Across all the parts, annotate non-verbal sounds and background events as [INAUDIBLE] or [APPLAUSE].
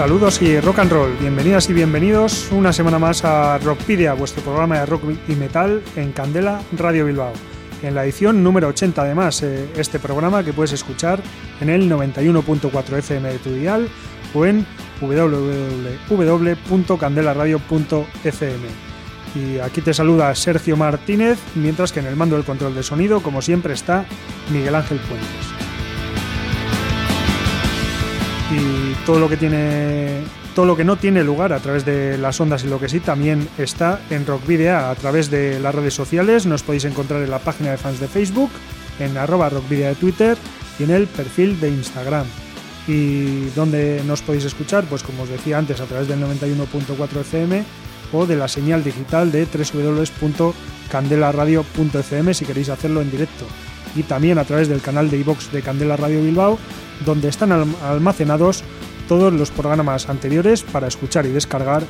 Saludos y rock and roll, bienvenidas y bienvenidos una semana más a Rockpedia, vuestro programa de rock y metal en Candela Radio Bilbao. En la edición número 80 además, eh, este programa que puedes escuchar en el 91.4 FM de tu dial o en www.candelaradio.fm. Y aquí te saluda Sergio Martínez, mientras que en el mando del control de sonido, como siempre, está Miguel Ángel Puentes todo lo que tiene todo lo que no tiene lugar a través de las ondas y lo que sí también está en Rock Video a través de las redes sociales. Nos podéis encontrar en la página de fans de Facebook, en arroba rockvidea de Twitter y en el perfil de Instagram. ¿Y donde nos podéis escuchar? Pues como os decía antes, a través del 91.4 FM o de la señal digital de www.candelaradio.fm si queréis hacerlo en directo. Y también a través del canal de iVox de Candela Radio Bilbao donde están almacenados todos los programas anteriores para escuchar y descargar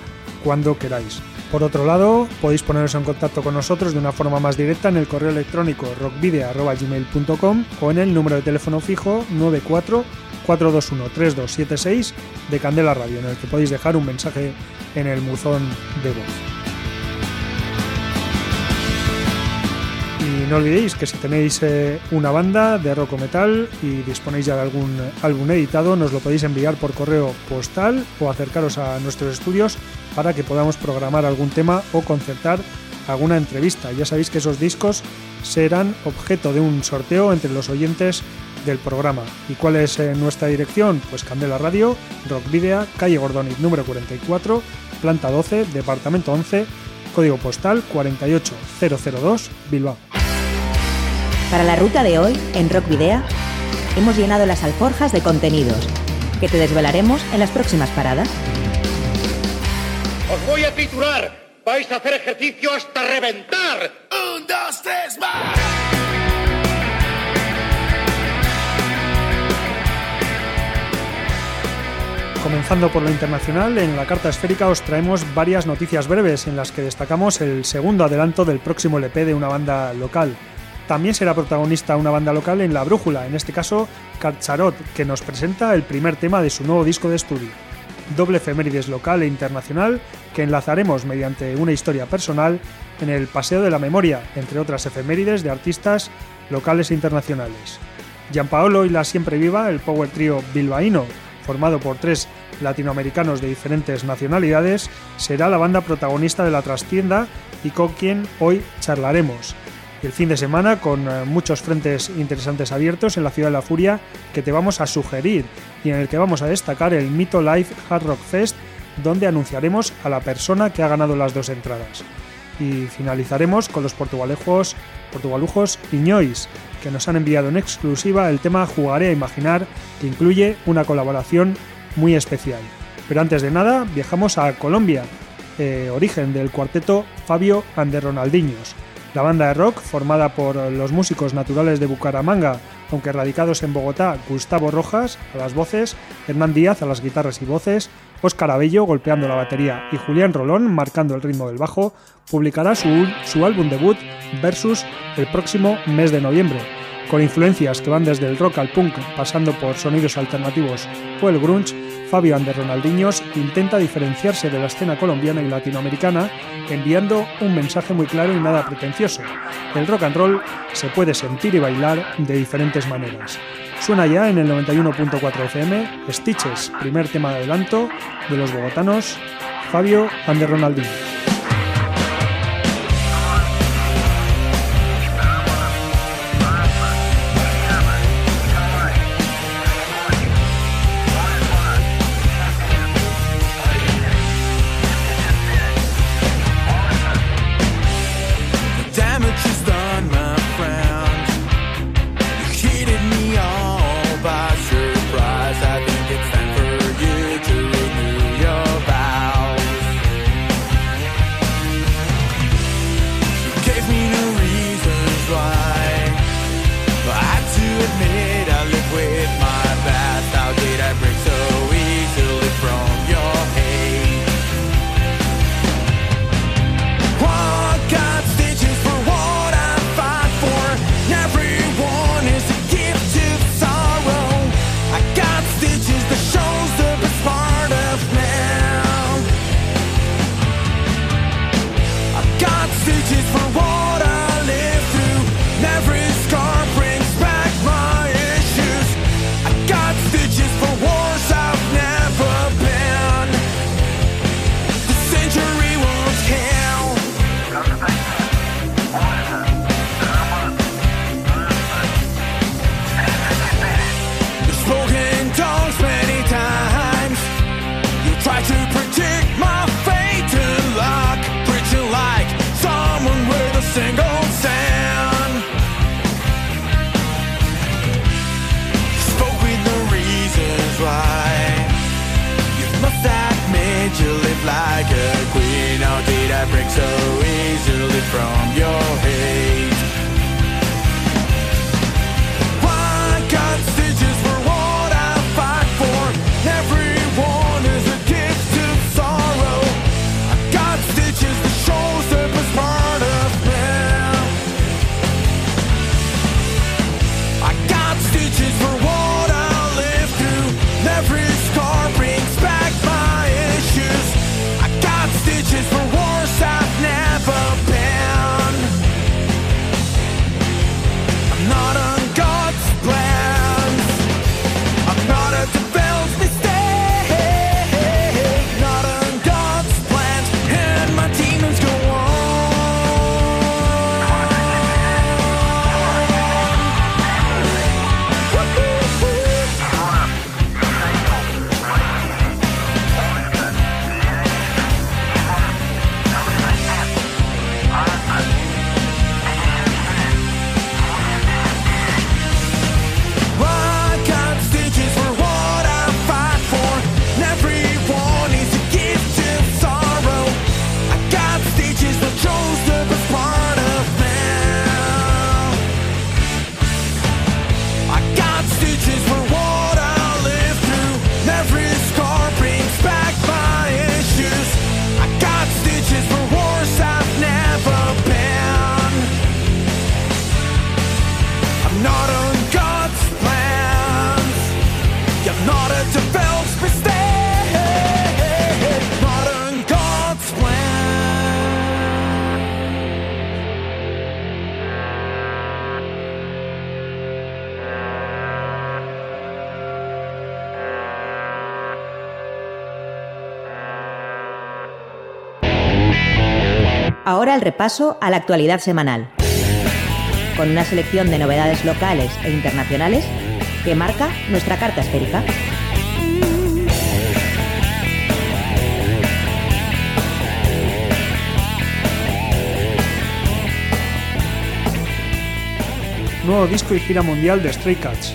cuando queráis. Por otro lado, podéis poneros en contacto con nosotros de una forma más directa en el correo electrónico rockvideo.gmail.com o en el número de teléfono fijo 94 421 3276 de Candela Radio, en el que podéis dejar un mensaje en el buzón de voz. No olvidéis que si tenéis eh, una banda de rock o metal y disponéis ya de algún álbum editado, nos lo podéis enviar por correo postal o acercaros a nuestros estudios para que podamos programar algún tema o concertar alguna entrevista. Ya sabéis que esos discos serán objeto de un sorteo entre los oyentes del programa. ¿Y cuál es eh, nuestra dirección? Pues Candela Radio, Rock Video, calle Gordoniz número 44, planta 12, departamento 11 código postal 48002 Bilbao. Para la ruta de hoy, en Rock Video, hemos llenado las alforjas de contenidos que te desvelaremos en las próximas paradas. Os voy a titular. Vais a hacer ejercicio hasta reventar. Un, dos, tres, más. Comenzando por lo internacional, en la carta esférica os traemos varias noticias breves en las que destacamos el segundo adelanto del próximo LP de una banda local. También será protagonista una banda local en La Brújula, en este caso Carcharot, que nos presenta el primer tema de su nuevo disco de estudio. Doble efemérides local e internacional que enlazaremos mediante una historia personal en el Paseo de la Memoria, entre otras efemérides de artistas locales e internacionales. Gianpaolo y la Siempre Viva, el power trio bilbaíno, formado por tres latinoamericanos de diferentes nacionalidades, será la banda protagonista de la trastienda y con quien hoy charlaremos. El fin de semana con eh, muchos frentes interesantes abiertos en la ciudad de la Furia que te vamos a sugerir y en el que vamos a destacar el Mito Life Hard Rock Fest donde anunciaremos a la persona que ha ganado las dos entradas. Y finalizaremos con los portugalejos, portugalujos Iñois, que nos han enviado en exclusiva el tema Jugaré a Imaginar, que incluye una colaboración muy especial. Pero antes de nada, viajamos a Colombia, eh, origen del cuarteto Fabio Ande Ronaldiños. La banda de rock, formada por los músicos naturales de Bucaramanga, aunque radicados en Bogotá, Gustavo Rojas a las voces, Hernán Díaz a las guitarras y voces, Óscar Abello golpeando la batería y Julián Rolón marcando el ritmo del bajo, publicará su, su álbum debut Versus el próximo mes de noviembre, con influencias que van desde el rock al punk pasando por sonidos alternativos o el grunge, Fabio Ander Ronaldiños intenta diferenciarse de la escena colombiana y latinoamericana enviando un mensaje muy claro y nada pretencioso. El rock and roll se puede sentir y bailar de diferentes maneras. Suena ya en el 91.4 FM Stitches, primer tema de adelanto de los bogotanos Fabio Ander Ronaldinho. not a Ahora el repaso a la actualidad semanal, con una selección de novedades locales e internacionales que marca nuestra carta esférica. Nuevo disco y gira mundial de Stray Cats.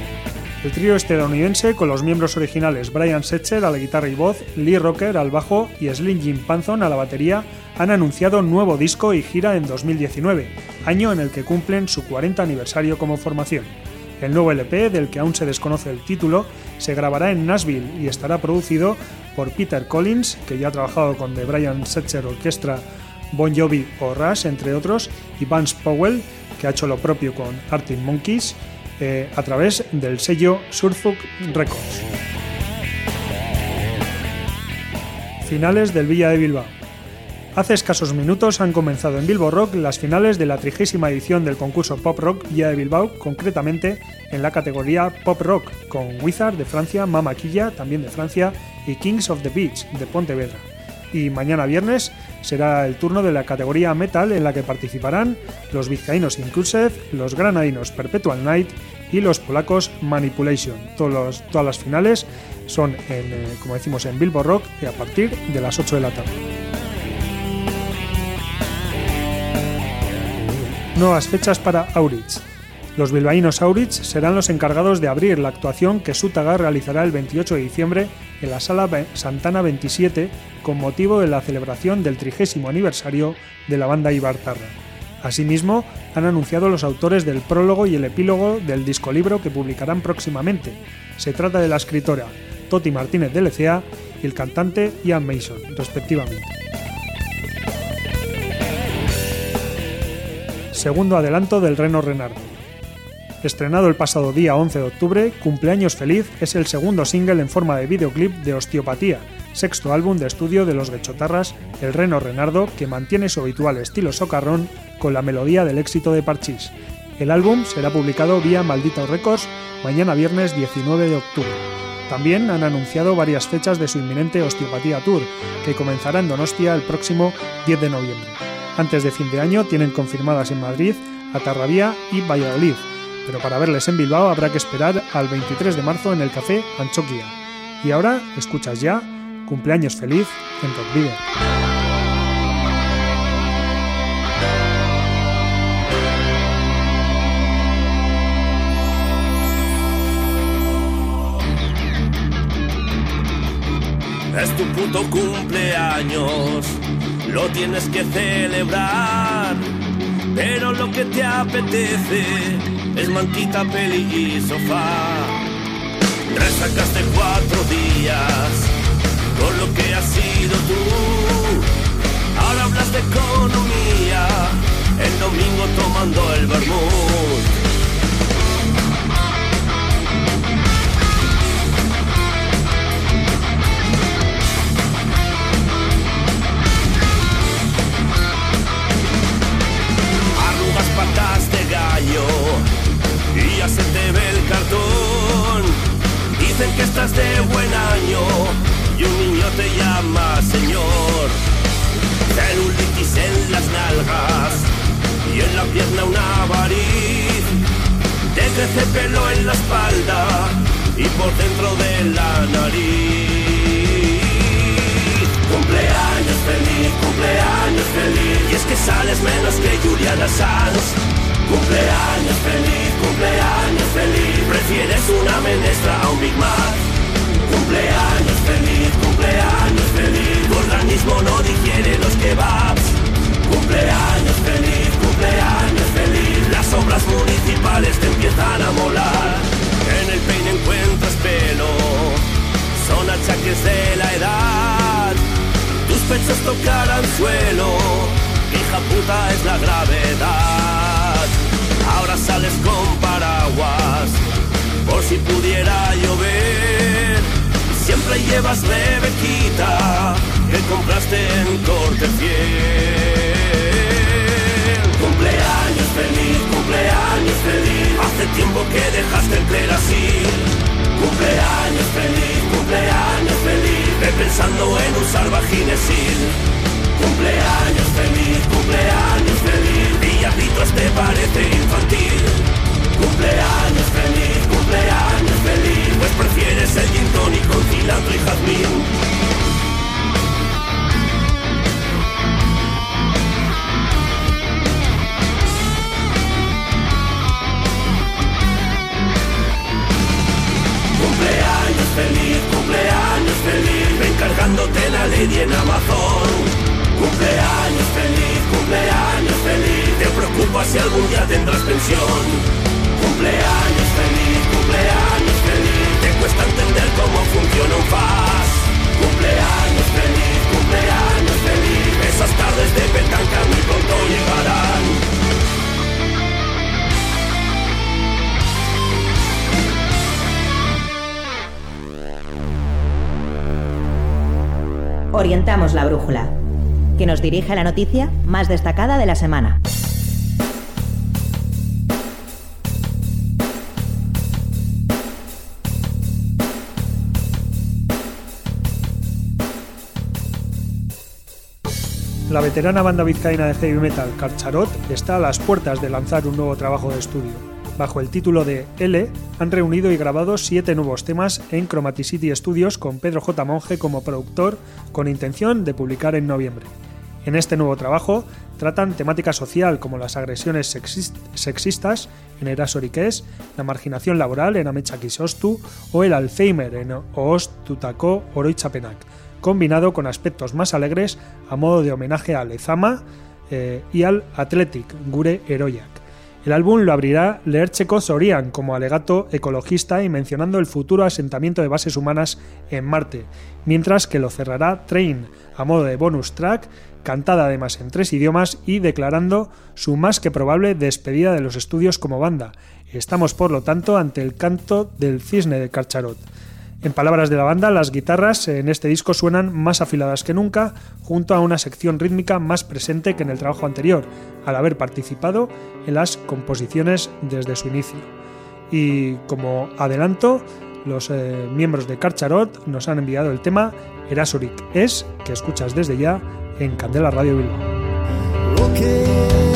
El trío estadounidense, con los miembros originales Brian Setzer a la guitarra y voz, Lee Rocker al bajo y Slim Jim Panzon a la batería, han anunciado nuevo disco y gira en 2019, año en el que cumplen su 40 aniversario como formación. El nuevo LP, del que aún se desconoce el título, se grabará en Nashville y estará producido por Peter Collins, que ya ha trabajado con The Brian Setzer Orchestra, Bon Jovi o Rush, entre otros, y Vance Powell, que ha hecho lo propio con Arctic Monkeys, eh, a través del sello Surfuk Records. Finales del Villa de Bilbao. Hace escasos minutos han comenzado en Bilbo Rock las finales de la trigésima edición del concurso Pop Rock Villa de Bilbao, concretamente en la categoría Pop Rock, con Wizard de Francia, Mama Quilla, también de Francia, y Kings of the Beach de Pontevedra. Y mañana viernes será el turno de la categoría Metal en la que participarán los vizcaínos Inclusive, los granadinos Perpetual Night y los polacos Manipulation. Todos todas las finales son, en, eh, como decimos, en Bilbo Rock a partir de las 8 de la tarde. Nuevas fechas para Auritz. Los bilbaínos Auritz serán los encargados de abrir la actuación que Sutaga realizará el 28 de diciembre en la Sala Santana 27 con motivo de la celebración del trigésimo aniversario de la banda Ibartarra. Asimismo, han anunciado los autores del prólogo y el epílogo del discolibro que publicarán próximamente. Se trata de la escritora Toti Martínez de Lecea y el cantante Ian Mason, respectivamente. Segundo adelanto del Reno Renardo. Estrenado el pasado día 11 de octubre, Cumpleaños Feliz es el segundo single en forma de videoclip de Osteopatía, sexto álbum de estudio de los Gechotarras, el Reno Renardo, que mantiene su habitual estilo socarrón con la melodía del éxito de Parchís. El álbum será publicado vía Maldito Records mañana viernes 19 de octubre. También han anunciado varias fechas de su inminente Osteopatía Tour, que comenzará en Donostia el próximo 10 de noviembre. Antes de fin de año tienen confirmadas en Madrid, Atarrabía y Valladolid, pero para verles en Bilbao habrá que esperar al 23 de marzo en el Café Anchoquia. Y ahora escuchas ya Cumpleaños Feliz en Rock. Es tu puto cumpleaños, lo tienes que celebrar. Pero lo que te apetece es mantita, peli y sofá. Resacaste cuatro días con lo que has sido tú. Ahora hablas de economía, el domingo tomando el vermut. Orientamos la brújula, que nos dirige a la noticia más destacada de la semana. La veterana banda vizcaína de heavy metal Carcharot está a las puertas de lanzar un nuevo trabajo de estudio. Bajo el título de L, han reunido y grabado siete nuevos temas en Chromaticity Studios con Pedro J. Monge como productor, con intención de publicar en noviembre. En este nuevo trabajo tratan temática social como las agresiones sexist- sexistas en Erasoriques, la marginación laboral en Amechakisostu o el Alzheimer en Oostutako Oroitzapenak, combinado con aspectos más alegres a modo de homenaje a Lezama eh, y al Athletic Gure Eroiak. El álbum lo abrirá Leercheko Zorian como alegato ecologista y mencionando el futuro asentamiento de bases humanas en Marte, mientras que lo cerrará Train a modo de bonus track, cantada además en tres idiomas y declarando su más que probable despedida de los estudios como banda. Estamos por lo tanto ante el canto del cisne de Carcharot. En palabras de la banda, las guitarras en este disco suenan más afiladas que nunca, junto a una sección rítmica más presente que en el trabajo anterior, al haber participado en las composiciones desde su inicio. Y como adelanto, los eh, miembros de Carcharot nos han enviado el tema Erasuric Es, que escuchas desde ya en Candela Radio Bilbao.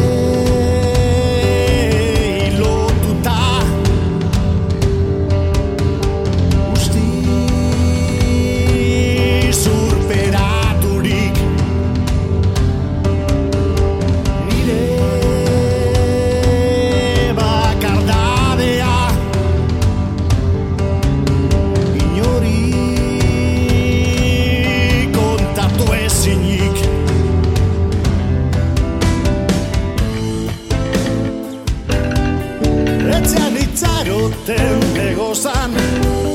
claro te me gozan.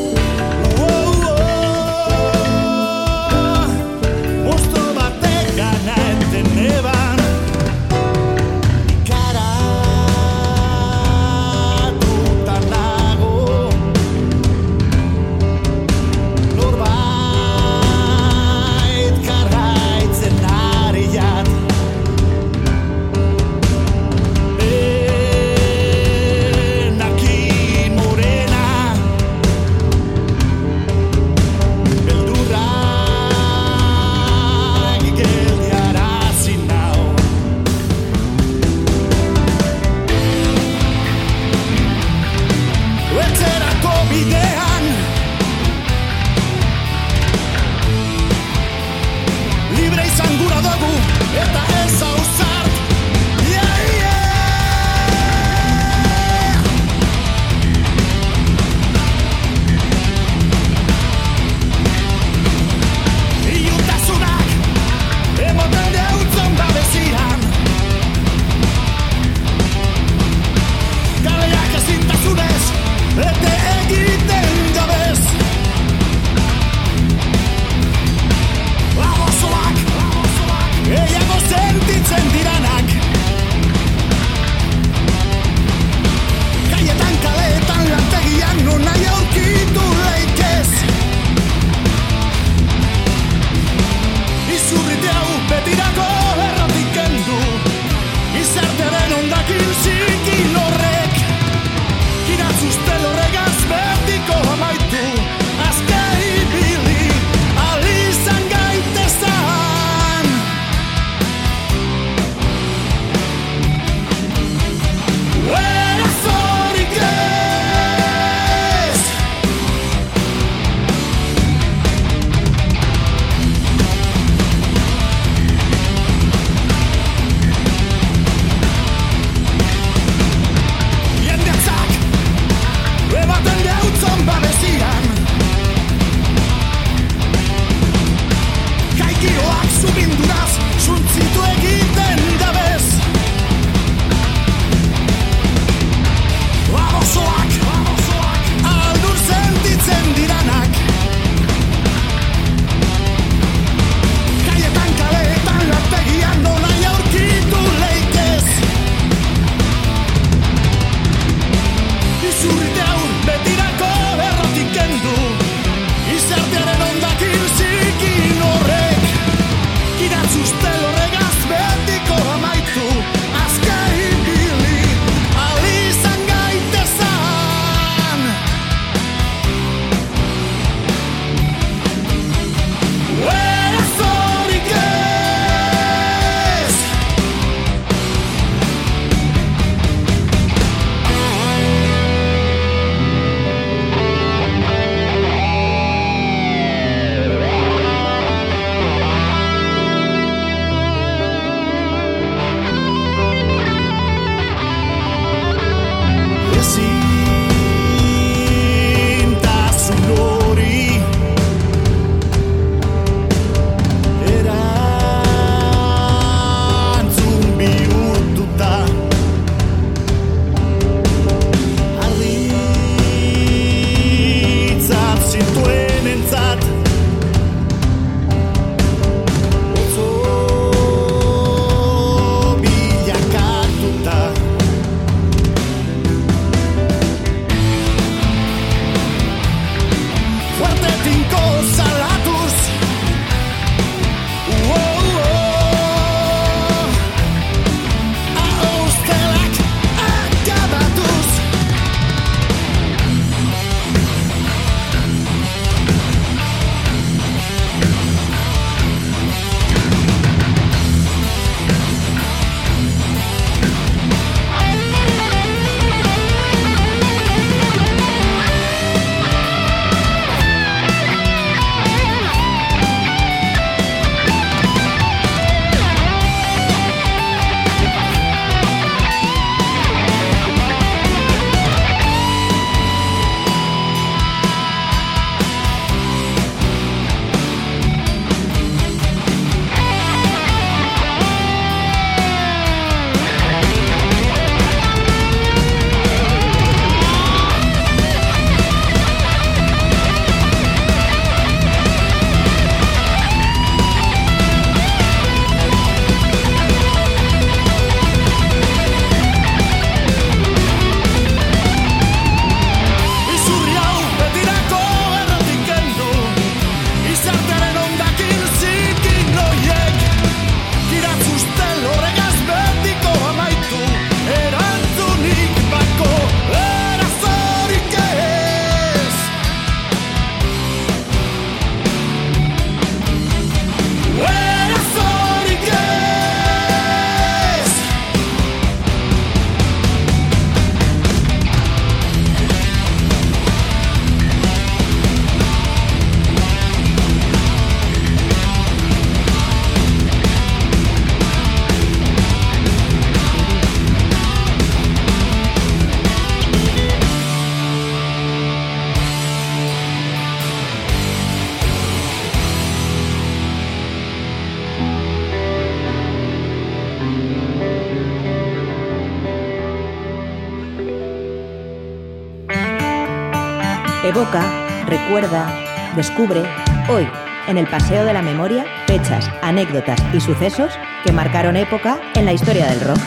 Recuerda, descubre, hoy, en el Paseo de la Memoria, fechas, anécdotas y sucesos que marcaron época en la historia del rock.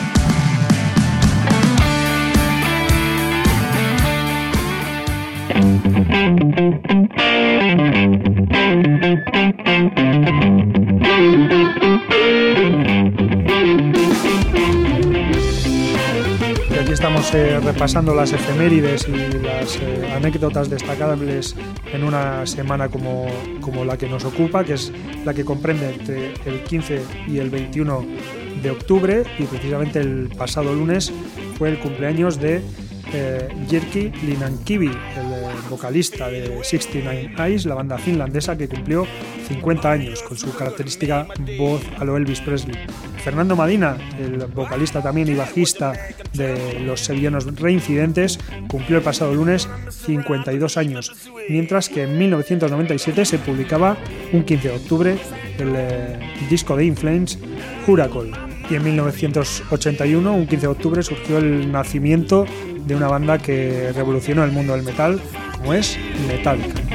Eh, repasando las efemérides y las eh, anécdotas destacables en una semana como, como la que nos ocupa, que es la que comprende entre el 15 y el 21 de octubre y precisamente el pasado lunes fue el cumpleaños de eh, Jirki Linankivi, el eh, vocalista de 69 Eyes, la banda finlandesa que cumplió 50 años con su característica voz a lo Elvis Presley. Fernando Madina, el vocalista también y bajista de los sevillanos Reincidentes, cumplió el pasado lunes 52 años, mientras que en 1997 se publicaba un 15 de octubre el eh, disco de Inflames, Huracol. Y en 1981, un 15 de octubre, surgió el nacimiento de una banda que revolucionó el mundo del metal, como es Metallica.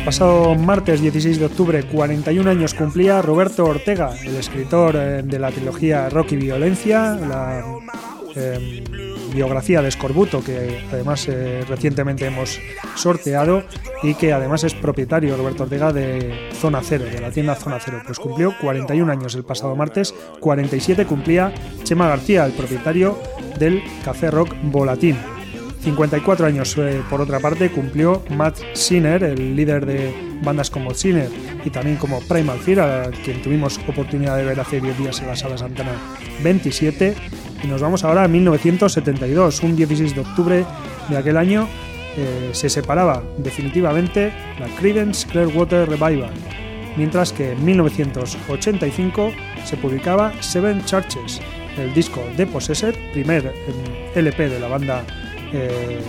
El pasado martes 16 de octubre, 41 años cumplía Roberto Ortega, el escritor eh, de la trilogía Rock y Violencia, la eh, biografía de Escorbuto, que además eh, recientemente hemos sorteado y que además es propietario, Roberto Ortega, de Zona Cero, de la tienda Zona Cero. Pues cumplió 41 años el pasado martes, 47 cumplía Chema García, el propietario del Café Rock Volatín. 54 años, eh, por otra parte, cumplió Matt Sinner, el líder de bandas como Sinner y también como Primal Fear, a quien tuvimos oportunidad de ver hace 10 días en la sala Santana 27. Y nos vamos ahora a 1972, un 16 de octubre de aquel año, eh, se separaba definitivamente la Creedence Clearwater Revival, mientras que en 1985 se publicaba Seven Churches, el disco de Possessed, primer eh, LP de la banda eh,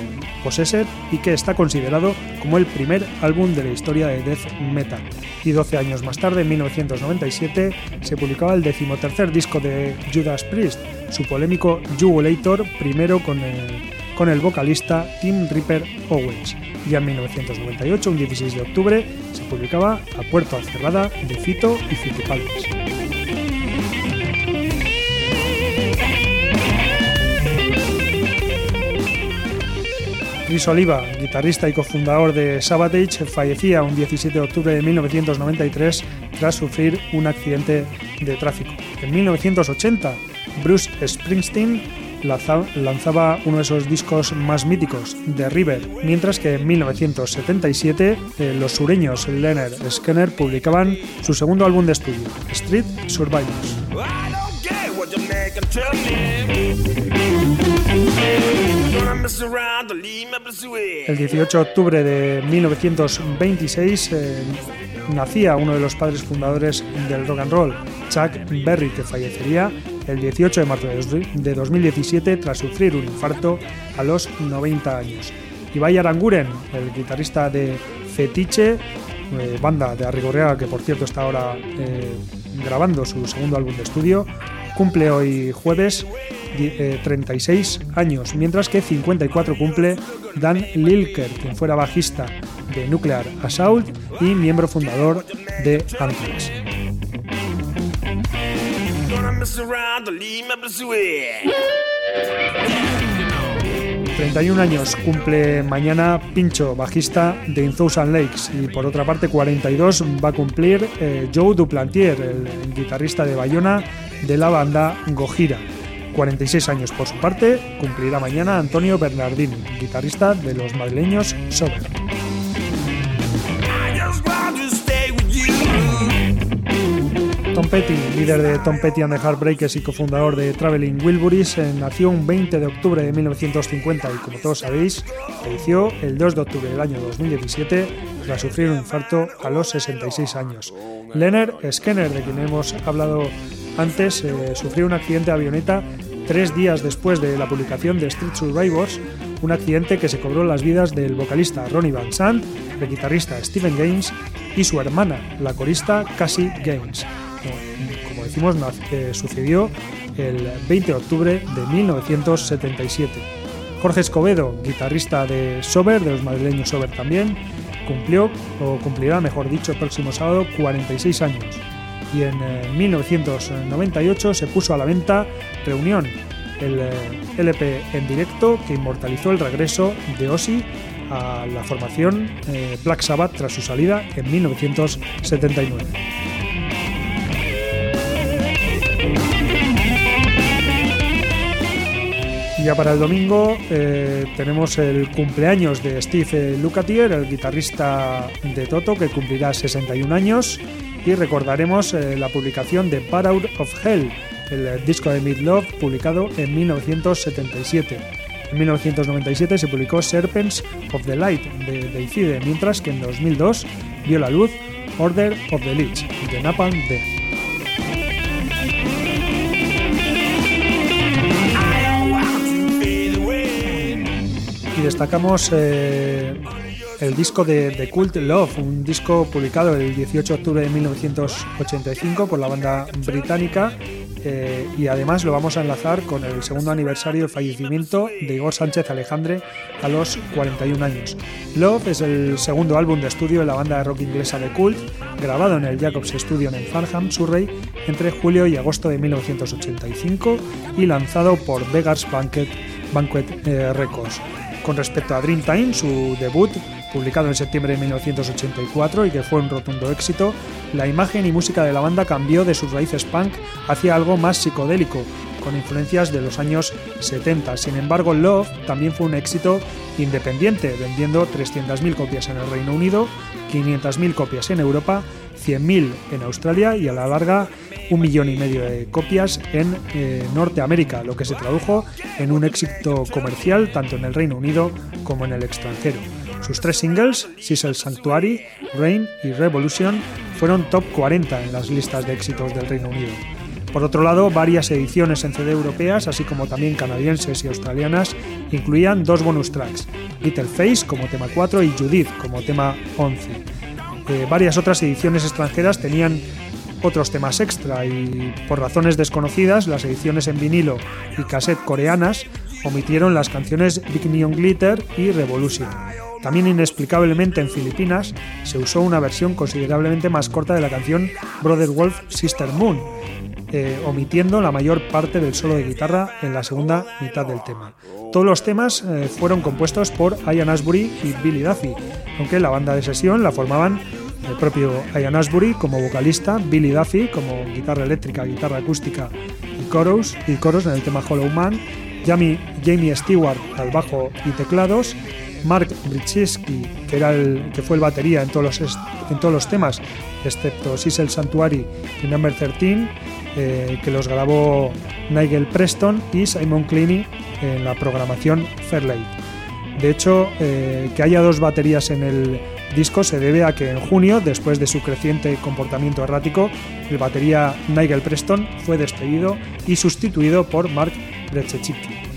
Possessed y que está considerado como el primer álbum de la historia de death metal. Y 12 años más tarde, en 1997, se publicaba el decimotercer disco de Judas Priest, su polémico Jugulator, primero con el, vocalista Tim Ripper Owens. Ya en 1998, un 16 de octubre, se publicaba A Puerta Cerrada de Fito y Fitipaldes. Chris Oliva, guitarrista y cofundador de Sabotage, fallecía un 17 de octubre de 1993 tras sufrir un accidente de tráfico. En 1980, Bruce Springsteen lanzaba uno de esos discos más míticos, The River, mientras que en 1977 eh, los sureños Leonard Skinner publicaban su segundo álbum de estudio, Street Survivors. El 18 de octubre de 1926 eh, nacía uno de los padres fundadores del rock and roll, Chuck Berry, que fallecería el 18 de marzo de 2017 tras sufrir un infarto a los 90 años. Ibai Aranguren, el guitarrista de Fetiche, eh, banda de Arrigorriaga que por cierto está ahora eh, grabando su segundo álbum de estudio, cumple hoy jueves 36 eh, años, mientras que 54 cumple Dan Lilker, quien fuera bajista de Nuclear Assault y miembro fundador de Anthrax. 31 años cumple mañana Pincho, bajista de In Thousand Lakes, y por otra parte 42 va a cumplir eh, Joe Duplantier, el guitarrista de Bayona de la banda Gojira. 46 años por su parte cumplirá mañana Antonio Bernardini, guitarrista de los madrileños Sober. Tom Petty, líder de Tom Petty and the Heartbreakers y cofundador de Traveling Wilburys, eh, nació un 20 de octubre de 1950 y como todos sabéis, falleció el 2 de octubre del año 2017 tras sufrir un infarto a los 66 años. Leonard Skinner, de quien hemos hablado antes, eh, sufrió un accidente de avioneta tres días después de la publicación de Street Survivors, un accidente que se cobró las vidas del vocalista Ronnie Van Sant, el guitarrista Stephen Gaines y su hermana, la corista Cassie Gaines. Como decimos, eh, sucedió el 20 de octubre de 1977. Jorge Escobedo, guitarrista de Sober, de los madrileños Sober también, cumplió, o cumplirá, mejor dicho, el próximo sábado 46 años. Y en 1998 eh, se puso a la venta Reunión, el eh, LP en directo que inmortalizó el regreso de Ozzy a la formación Black Sabbath tras su salida en 1979. Ya para el domingo eh, tenemos el cumpleaños de Steve Lukather, el guitarrista de Toto, que cumplirá 61 años. Y recordaremos eh, la publicación de Part Out of Hell, el disco de Midlove publicado en 1977. En 1997 se publicó Serpents of the Light de Deicide, mientras que en 2002 vio la luz Order of the Lich de Napalm Death. destacamos eh, el disco de The Cult Love, un disco publicado el 18 de octubre de 1985 por la banda británica eh, y además lo vamos a enlazar con el segundo aniversario del fallecimiento de Igor Sánchez Alejandre a los 41 años. Love es el segundo álbum de estudio de la banda de rock inglesa The Cult, grabado en el Jacobs Studio en Farnham, Surrey, entre julio y agosto de 1985 y lanzado por Vegas Banquet, Banquet eh, Records. Con respecto a Dreamtime, su debut publicado en septiembre de 1984 y que fue un rotundo éxito, la imagen y música de la banda cambió de sus raíces punk hacia algo más psicodélico, con influencias de los años 70. Sin embargo, Love también fue un éxito independiente, vendiendo 300.000 copias en el Reino Unido, 500.000 copias en Europa, 100.000 en Australia y a la larga un millón y medio de copias en eh, Norteamérica, lo que se tradujo en un éxito comercial tanto en el Reino Unido como en el extranjero. Sus tres singles, Sissel Sanctuary, Rain y Revolution, fueron top 40 en las listas de éxitos del Reino Unido. Por otro lado, varias ediciones en CD europeas, así como también canadienses y australianas, incluían dos bonus tracks, Little Face como tema 4 y Judith como tema 11. Eh, varias otras ediciones extranjeras tenían otros temas extra y por razones desconocidas las ediciones en vinilo y cassette coreanas omitieron las canciones Big Neon Glitter y Revolution. También inexplicablemente en Filipinas se usó una versión considerablemente más corta de la canción Brother Wolf Sister Moon, eh, omitiendo la mayor parte del solo de guitarra en la segunda mitad del tema. Todos los temas eh, fueron compuestos por Ian Asbury y Billy Duffy, aunque la banda de sesión la formaban el propio Ian Asbury como vocalista, Billy Duffy como guitarra eléctrica, guitarra acústica y coros, y coros en el tema Hollow Man, Jamie, Stewart al bajo y teclados, Mark Bricheski, que, que fue el batería en todos los, en todos los temas, excepto Sissel Sanctuary y Number 13, eh, que los grabó Nigel Preston y Simon Cleany en la programación Fairlight. De hecho, eh, que haya dos baterías en el disco se debe a que en junio, después de su creciente comportamiento errático, el batería Nigel Preston fue despedido y sustituido por Mark Brechechiki.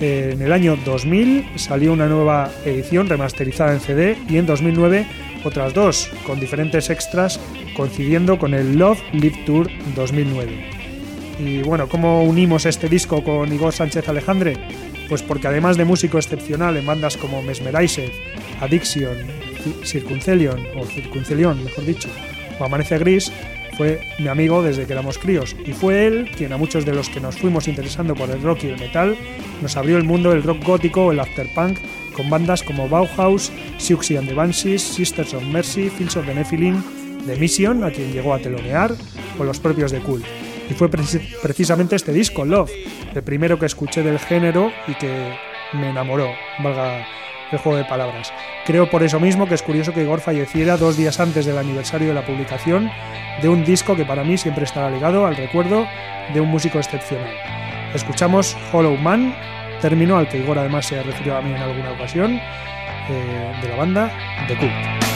En el año 2000 salió una nueva edición remasterizada en CD y en 2009 otras dos, con diferentes extras coincidiendo con el Love Live Tour 2009. Y bueno, ¿cómo unimos este disco con Igor Sánchez Alejandre? Pues porque además de músico excepcional en bandas como Mesmerizer, Addiction, Circuncelion, o Circuncelion, mejor dicho, o Amanece Gris, fue mi amigo desde que éramos críos y fue él quien a muchos de los que nos fuimos interesando por el rock y el metal nos abrió el mundo del rock gótico o el afterpunk con bandas como Bauhaus, Siouxsie and the Banshees, Sisters of Mercy, Fields of the Nephilim, The Mission, a quien llegó a telonear, o los propios de Cult. Y fue precisamente este disco, Love, el primero que escuché del género y que me enamoró, valga el juego de palabras. Creo por eso mismo que es curioso que Igor falleciera dos días antes del aniversario de la publicación de un disco que para mí siempre estará ligado al recuerdo de un músico excepcional. Escuchamos Hollow Man, término al que Igor además se refirió a mí en alguna ocasión, eh, de la banda The Cult.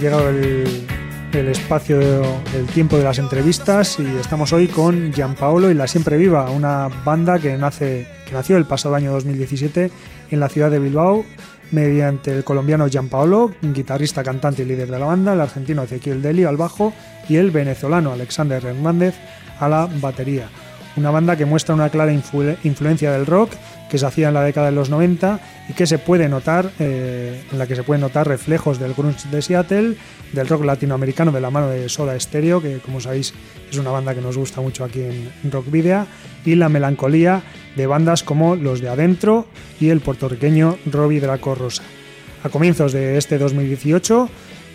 Llegado el, espacio, el tiempo de las entrevistas y estamos hoy con Gianpaolo y La Siempre Viva, una banda que, nace, que nació el pasado año 2017 en la ciudad de Bilbao mediante el colombiano Gianpaolo, guitarrista, cantante y líder de la banda, el argentino Ezequiel Deli al bajo y el venezolano Alexander Hernández a la batería. Una banda que muestra una clara influ- influencia del rock que se hacía en la década de los 90 y que se puede notar, eh, en la que se pueden notar reflejos del grunge de Seattle, del rock latinoamericano de la mano de Soda Stereo, que como sabéis es una banda que nos gusta mucho aquí en, Rock Video, y la melancolía de bandas como Los de Adentro y el puertorriqueño Robbie Draco Rosa. A comienzos de este 2018,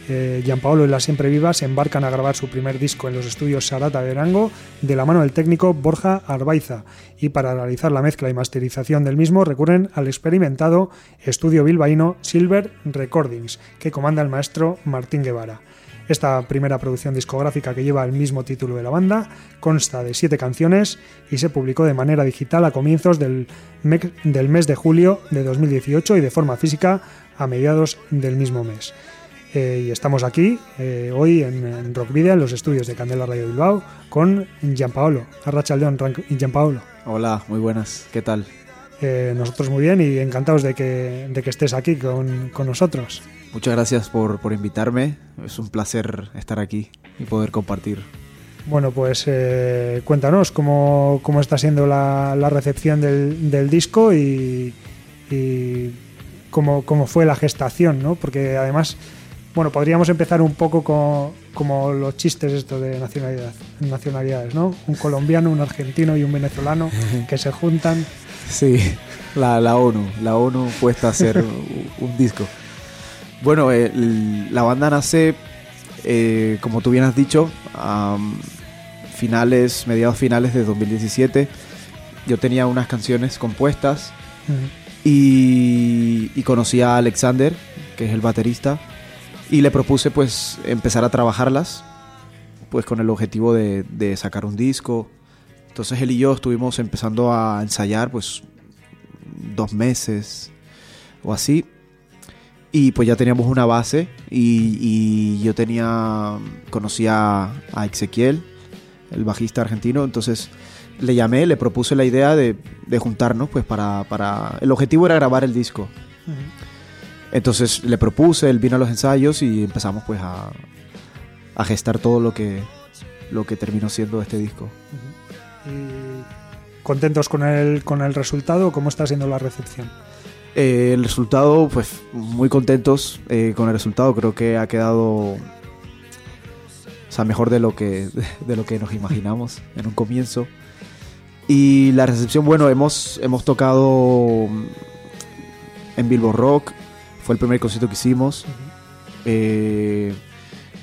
eh, Gianpaolo y la Siempre Viva se embarcan a grabar su primer disco en los estudios Sarata de Arango de la mano del técnico Borja Arbaiza y para realizar la mezcla y masterización del mismo recurren al experimentado estudio bilbaíno Silver Recordings que comanda el maestro Martín Guevara. Esta primera producción discográfica que lleva el mismo título de la banda consta de siete canciones y se publicó de manera digital a comienzos del mes de julio de 2018 y de forma física a mediados del mismo mes. Eh, y estamos aquí eh, hoy en, en Rock Video, en los estudios de Candela Radio Bilbao, con Gianpaolo. Arrachaldeón, Gianpaolo. Hola, muy buenas, ¿qué tal? Eh, nosotros muy bien y encantados de que, de que estés aquí con, con nosotros. Muchas gracias por, por invitarme, es un placer estar aquí y poder compartir. Bueno, pues cuéntanos cómo, cómo está siendo la, la recepción del, del disco y, y cómo, cómo fue la gestación, ¿no? Porque además, bueno, podríamos empezar un poco con, como los chistes estos de nacionalidad, nacionalidades, ¿no? Un colombiano, un argentino y un venezolano que se juntan. [LAUGHS] Sí, la, la ONU, la ONU puesta a hacer [LAUGHS] un, disco. Bueno, eh, la banda nace, eh, como tú bien has dicho, a finales, mediados finales de 2017. Yo tenía unas canciones compuestas y, y conocí a Alexander, que es el baterista, y le propuse pues empezar a trabajarlas, pues con el objetivo de, de sacar un disco. Entonces él y yo estuvimos empezando a ensayar pues dos meses o así. Y pues ya teníamos una base y, y yo tenía, conocía a Ezequiel, el bajista argentino, entonces le llamé, le propuse la idea de, de juntarnos pues para, para... El objetivo era grabar el disco. Entonces le propuse, él vino a los ensayos y empezamos pues a, a gestar todo lo que, lo que terminó siendo este disco. Y contentos con el, con el resultado, ¿cómo está siendo la recepción? Eh, el resultado, pues muy contentos eh, con el resultado. Creo que ha quedado, o sea, mejor de lo que [LAUGHS] de lo que nos imaginamos en un comienzo. Y la recepción, bueno, hemos hemos tocado en Bilbo Rock. Fue el primer concierto que hicimos. Eh,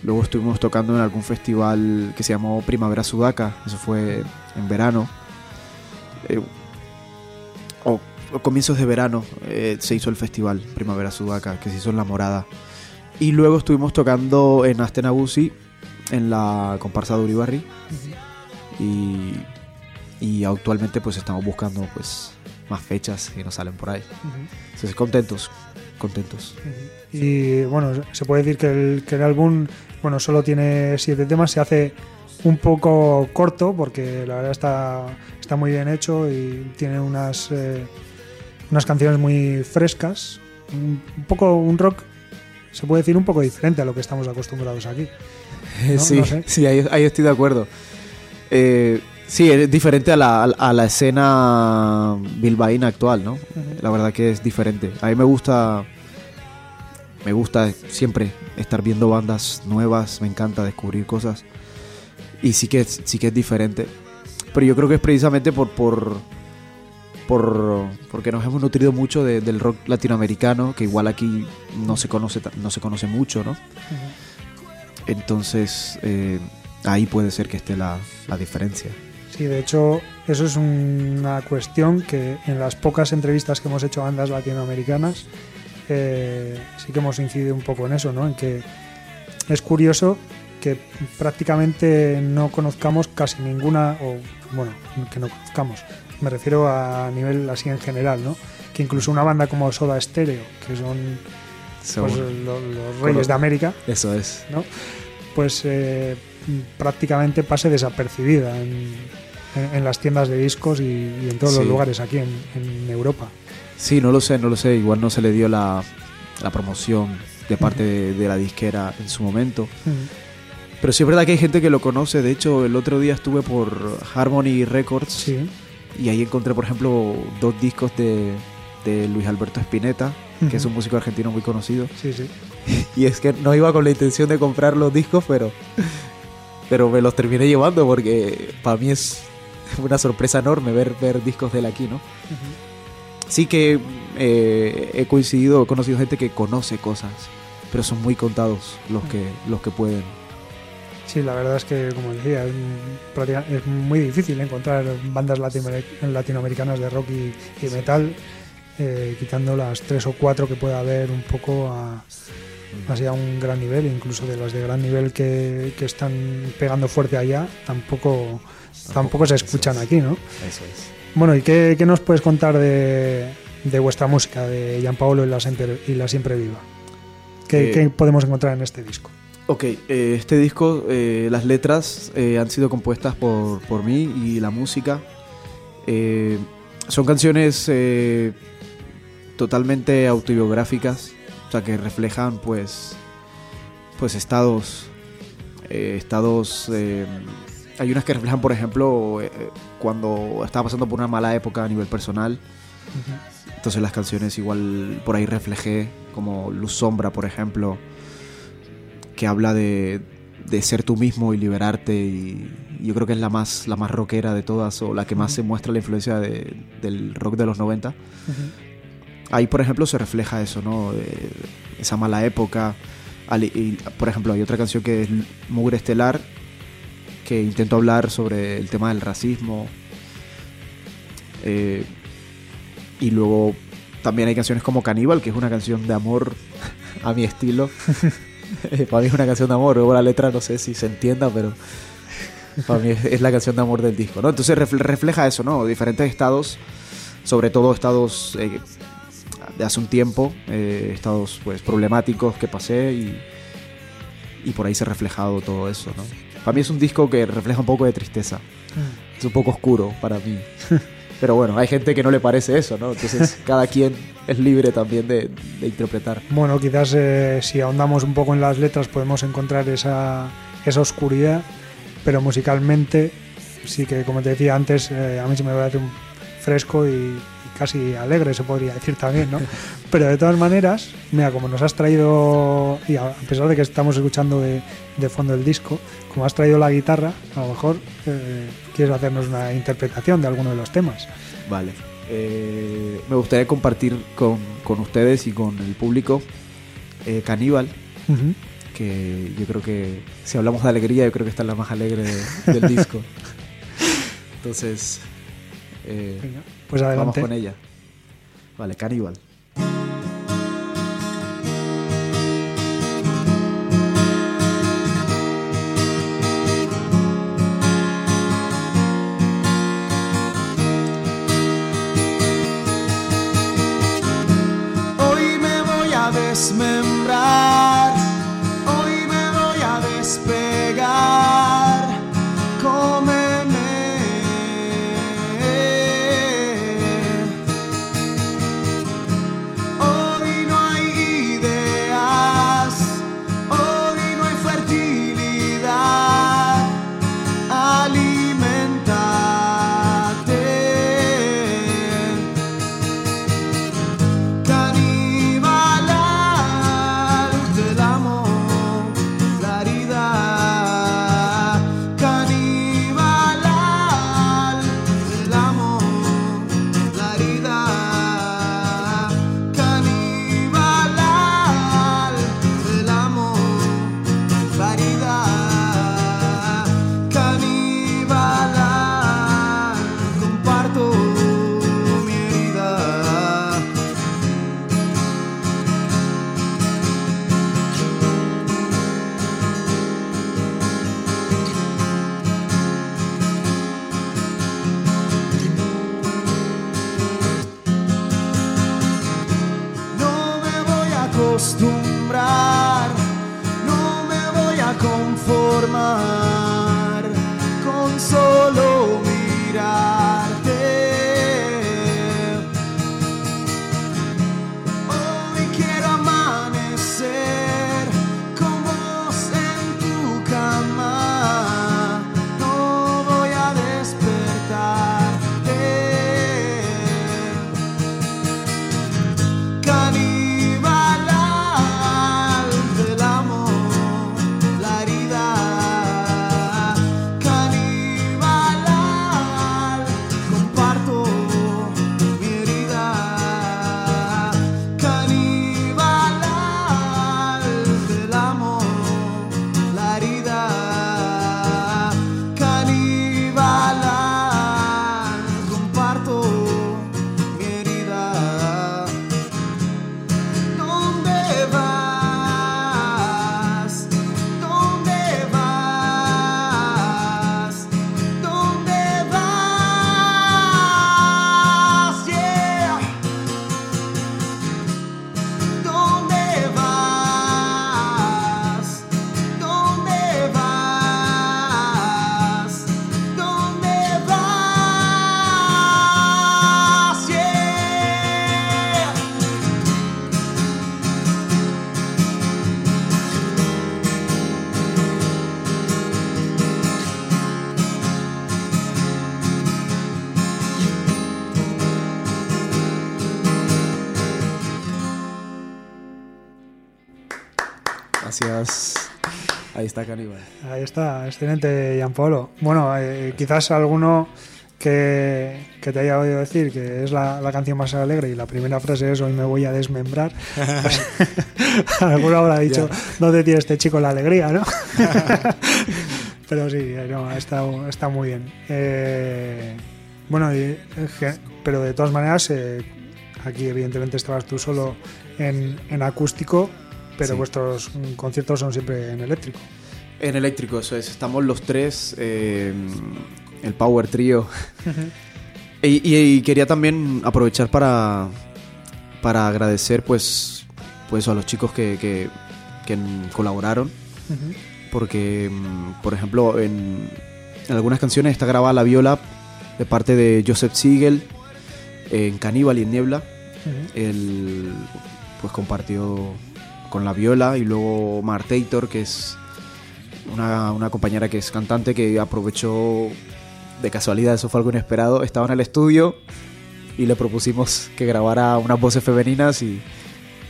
luego estuvimos tocando en algún festival que se llamó Primavera Sudaca. Eso fue en verano. Eh, o o comienzos de verano eh, se hizo el festival Primavera Sudaca, que se hizo en La Morada. Y luego estuvimos tocando en Astenagusi, en la comparsa de Uribarri. Y, y actualmente pues estamos buscando pues más fechas que nos salen por ahí. Entonces contentos, contentos. Y bueno, se puede decir que el, que el álbum, bueno, solo tiene siete temas, se hace un poco corto porque la verdad está, está muy bien hecho y tiene unas, eh, unas canciones muy frescas, un un poco un rock, se puede decir un poco diferente a lo que estamos acostumbrados aquí. No, [LAUGHS] sí, no sé. sí, ahí, ahí estoy de acuerdo. Eh, sí, es diferente a la, a la escena bilbaína actual, ¿no? La verdad que es diferente. A mí me gusta, me gusta siempre estar viendo bandas nuevas, me encanta descubrir cosas. Y sí que, sí que es diferente. Pero yo creo que es precisamente por, por, por porque nos hemos nutrido mucho de- del rock latinoamericano, que igual aquí no se conoce, no se conoce mucho, ¿no? Entonces, eh, ahí puede ser que esté la, la diferencia. Sí, de hecho, eso es una cuestión que en las pocas entrevistas que hemos hecho a bandas latinoamericanas, eh, sí que hemos incidido un poco en eso, ¿no? En que es curioso que prácticamente no conozcamos casi ninguna, o bueno, que no conozcamos, me refiero a nivel así en general, ¿no? Que incluso una banda como Soda Stereo, que son pues, lo- los reyes de América, Eso es. ¿no? pues eh, prácticamente pase desapercibida en, en- en las tiendas de discos y, y en todos los lugares aquí en, en Europa. Sí, no lo sé, no lo sé. Igual no se le dio la, la promoción de parte de, de la disquera en su momento. Pero sí es verdad que hay gente que lo conoce. De hecho, el otro día estuve por Harmony Records Sí, y ahí encontré, por ejemplo, dos discos de, de Luis Alberto Spinetta, que es un músico argentino muy conocido. sí, sí. [LAUGHS] Y es que no iba con la intención de comprar los discos, pero, pero me los terminé llevando porque para mí es una sorpresa enorme ver, ver discos de él aquí, ¿no? Sí que eh, he coincidido, he conocido gente que conoce cosas, pero son muy contados los que, los que pueden. Sí, la verdad es que, como decía, es, muy difícil encontrar bandas latinoamer- latinoamericanas de rock y, y metal, eh, quitando las tres o cuatro que pueda haber un poco a, así a un gran nivel, incluso de las de gran nivel que, que están pegando fuerte allá, tampoco, tampoco se escuchan aquí, ¿no? Eso es. Bueno, ¿y qué, qué nos puedes contar de, de vuestra música, de Gianpaolo y la Siempre, y la siempre Viva? ¿Qué, Eh, qué podemos encontrar en este disco? Ok, eh, este disco, eh, las letras han sido compuestas por, por mí y la música. son canciones totalmente autobiográficas, o sea, que reflejan pues, pues estados, estados... eh, hay unas que reflejan, por ejemplo, eh, cuando estaba pasando por una mala época a nivel personal. Entonces las canciones igual por ahí reflejé, como Luz Sombra, por ejemplo, que habla de, de ser tú mismo y liberarte. Y yo creo que es la más, la más rockera de todas, o la que más se muestra la influencia de- del rock de los 90. Ahí, por ejemplo, se refleja eso, ¿no? Eh, esa mala época. Al- y, por ejemplo, hay otra canción que es Mugre Estelar, que intento hablar sobre el tema del racismo. Eh, y luego también hay canciones como Caníbal, que es una canción de amor [LAUGHS] a mi estilo. [LAUGHS] Eh, para mí es una canción de amor. Luego la letra no sé si se entienda, pero para mí es, es la canción de amor del disco. ¿no? Entonces refle- refleja eso, ¿no? Diferentes estados, sobre todo estados eh, de hace un tiempo, eh, estados pues problemáticos que pasé y, y por ahí se ha reflejado todo eso, ¿no? Para mí es un disco que refleja un poco de tristeza. Es un poco oscuro para mí. [LAUGHS] Pero bueno, hay gente que no le parece eso, ¿no? Entonces [LAUGHS] cada quien es libre también de, de interpretar. Bueno, quizás eh, si ahondamos un poco en las letras podemos encontrar esa, esa oscuridad, pero musicalmente sí que, como te decía antes, eh, a mí se me parece un fresco y, y casi alegre, se podría decir también, ¿no? Pero de todas maneras, mira, como nos has traído, y a pesar de que estamos escuchando de, de fondo el disco, como has traído la guitarra, a lo mejor eh, quieres hacernos una interpretación de alguno de los temas. Vale. Eh, me gustaría compartir con, con ustedes y con el público eh, Caníbal, Ujú. que yo creo que si hablamos de alegría, yo creo que esta es la más alegre de- del disco. [LAUGHS] Entonces, eh, Pues vamos con ella. Vale, Caníbal. Ahí está Caníbal. Ahí está, excelente, Gianpolo. Bueno, eh, quizás alguno que, que te haya oído decir que es la, la canción más alegre y la primera frase es hoy me voy a desmembrar. Pues, [LAUGHS] alguno habrá dicho, ¿dónde tiene este chico la alegría, no? [LAUGHS] Pero sí, eh, no, está, está muy bien. Eh, bueno, y, pero de todas maneras, eh, aquí evidentemente estabas tú solo en, en acústico, pero Sí. vuestros mm, conciertos son siempre en eléctrico. En eléctrico, eso es. Estamos los tres, eh, el Power Trio. y, y- y quería también aprovechar para, para agradecer pues, pues a los chicos que, que- que n- colaboraron. Porque, mm, por ejemplo, en, en algunas canciones está grabada la viola de parte de Joseph Siegel en Caníbal y en Niebla. Él pues compartió con la viola y luego Mar Tator, que es una, una compañera que es cantante que aprovechó de casualidad, eso fue algo inesperado, estaba en el estudio y le propusimos que grabara unas voces femeninas y,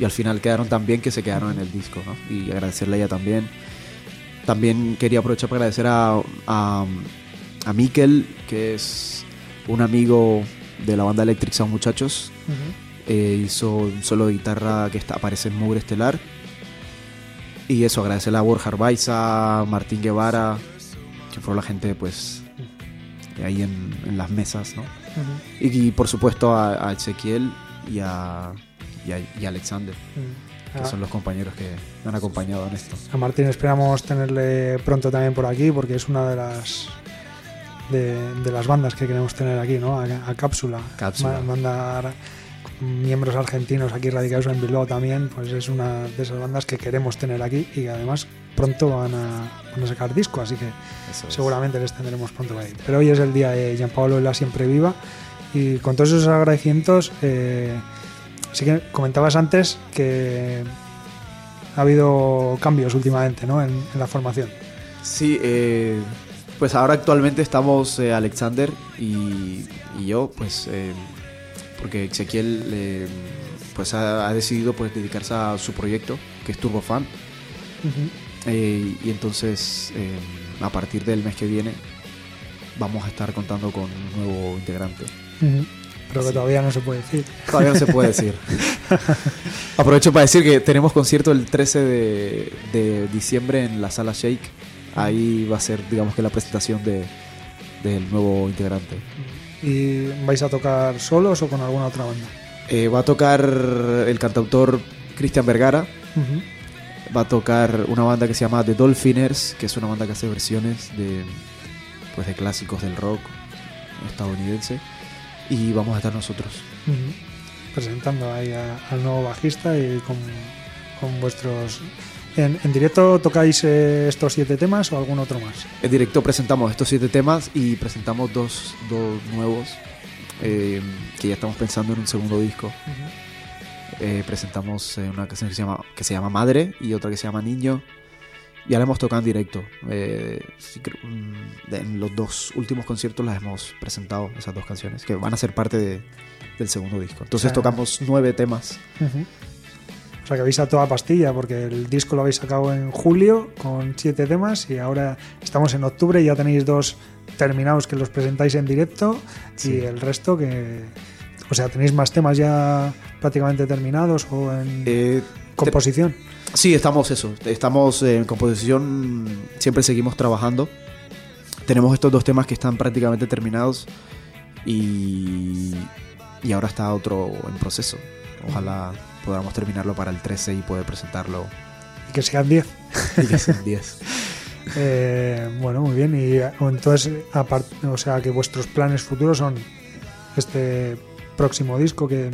y al final quedaron tan bien que se quedaron en el disco. Y agradecerle a ella también. También quería aprovechar para agradecer a, a, a Mikel, que es un amigo de la banda Electric Sound Muchachos. Eh, hizo un solo de guitarra que está, aparece en Mugre Estelar. Y eso, agradecerle a Borja Arbaiza, Martín Guevara, que fueron la gente, pues, de ahí en, en las mesas, ¿no? y, y, por supuesto a, a Ezequiel y a, y a, y a Alexander, que Ah, son los compañeros que me han acompañado en esto. A Martín esperamos tenerle pronto también por aquí porque es una de las de, de las bandas que queremos tener aquí, ¿no? A, a Cápsula. Cápsula. Mandar miembros argentinos aquí radicados en Bilbao también, pues es una de esas bandas que queremos tener aquí y que además pronto van a, van a sacar disco, así que Eso es. seguramente les tendremos pronto ahí. Pero hoy es el día de Gianpaolo La Siempre Viva y con todos esos agradecimientos, eh, sí que comentabas antes que ha habido cambios últimamente ¿no? en, en la formación. Sí, eh, pues ahora actualmente estamos eh, Alexander y, y yo, pues eh, porque Ezequiel eh, pues ha, ha decidido pues dedicarse a su proyecto que es Turbofan Eh, y entonces eh, a partir del mes que viene vamos a estar contando con un nuevo integrante. Pero que todavía no se puede decir. Todavía no se puede decir. [LAUGHS] Aprovecho para decir que tenemos concierto el 13 de, de diciembre en la sala Shake. Ahí va a ser, digamos que la presentación de, del nuevo integrante. ¿Y vais a tocar solos o con alguna otra banda? Eh, va a tocar el cantautor Cristian Vergara. Va a tocar una banda que se llama The Dolphiners, que es una banda que hace versiones de, pues, de clásicos del rock estadounidense. Y vamos a estar nosotros. Presentando ahí a- al nuevo bajista y con, con vuestros... ¿En, en directo tocáis eh, estos siete temas o algún otro más? En directo presentamos estos siete temas y presentamos dos, dos nuevos eh, que ya estamos pensando en un segundo disco. Eh, presentamos eh, una canción que se, llama, que se llama Madre y otra que se llama Niño. Ya la hemos tocado en directo. Eh, mm, en los dos últimos conciertos las hemos presentado, esas dos canciones, que van a ser parte de- del segundo disco. Entonces tocamos nueve temas. O sea que habéis a toda pastilla, porque el disco lo habéis sacado en julio con siete temas y ahora estamos en octubre y ya tenéis dos terminados que los presentáis en directo Sí. y el resto que... O sea, tenéis más temas ya prácticamente terminados o en Eh, composición. Sí, estamos eso. Estamos en composición, siempre seguimos trabajando. Tenemos estos dos temas que están prácticamente terminados y, y ahora está otro en proceso. Ojalá podamos terminarlo para el 13 y poder presentarlo Y que sean 10. [LAUGHS] y que sean 10. [LAUGHS] Eh, bueno, muy bien. Y eh, entonces, apart- o sea, que vuestros planes futuros son este próximo disco que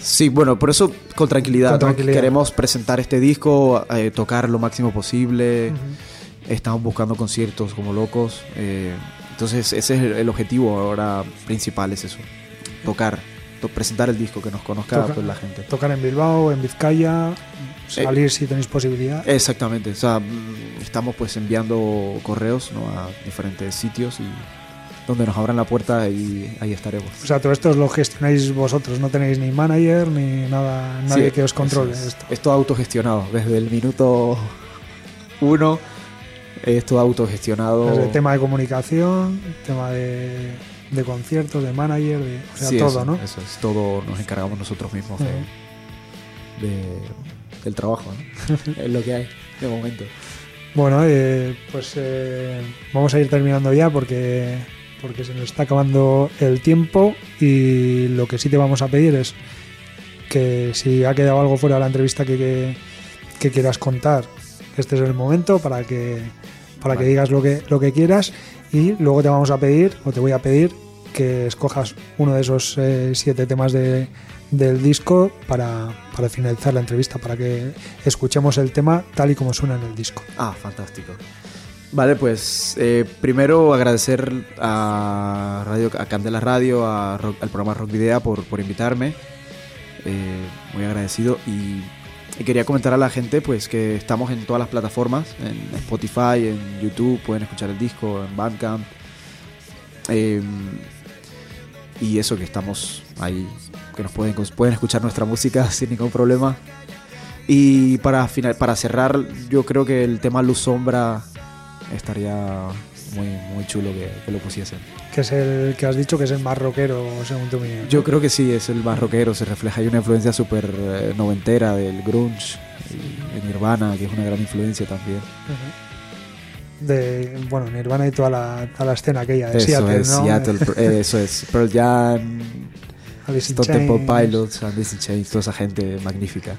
Sí, bueno, por eso con tranquilidad. Con ¿no? tranquilidad. Queremos presentar este disco, eh, tocar lo máximo posible. Estamos buscando conciertos como locos. eh, entonces ese es el, el objetivo ahora principal, es eso. Tocar, presentar el disco, que nos conozca Toca- pues, la gente. tocar en Bilbao, en Vizcaya, salir si tenéis posibilidad. Exactamente, o sea, estamos pues enviando correos ¿no? a diferentes sitios y donde nos abran la puerta y ahí estaremos. O sea, todo esto lo gestionáis vosotros, no tenéis ni manager ni nada, nadie Sí, que os controle es. esto. Es todo autogestionado, desde el minuto uno es todo autogestionado. Desde tema de comunicación, tema de, de conciertos, de manager, de, o sea, Sí, todo, eso, ¿no? Eso es, todo nos encargamos nosotros mismos de- de- del trabajo, ¿no? [LAUGHS] es lo que hay de momento. Bueno, eh, pues eh, vamos a ir terminando ya porque, porque se nos está acabando el tiempo y lo que sí te vamos a pedir es que si ha quedado algo fuera de la entrevista que, que, que quieras contar, este es el momento para que, para que digas lo que, lo que quieras y luego te vamos a pedir, o te voy a pedir, que escojas uno de esos eh, siete temas de, del disco para, para finalizar la entrevista, para que escuchemos el tema tal y como suena en el disco. Ah, fantástico. Vale, pues eh, primero agradecer a Radio a Candela Radio, a Rock- al programa Rock Video por, por invitarme. Eh, muy agradecido y, y quería comentar a la gente pues que estamos en todas las plataformas, en Spotify, en YouTube, pueden escuchar el disco, en Bandcamp. Eh, y eso que estamos ahí, que nos pueden, pueden escuchar nuestra música [LAUGHS] sin ningún problema. Y para, final, para cerrar, yo creo que el tema Luz Sombra estaría muy, muy chulo que lo pusiesen. Que es el que has dicho que es el más rockero según tu opinión. Yo creo que sí, es el más rockero, se refleja, hay una influencia súper eh, noventera del grunge, de Nirvana, que es una gran influencia también. de bueno Nirvana y toda la, toda la escena aquella de Eso Seattle, es, ¿no? Seattle, [LAUGHS] eh, eso es, Pearl Jam, Stone Temple. Pilots, Alice in Chains, toda esa gente magnífica.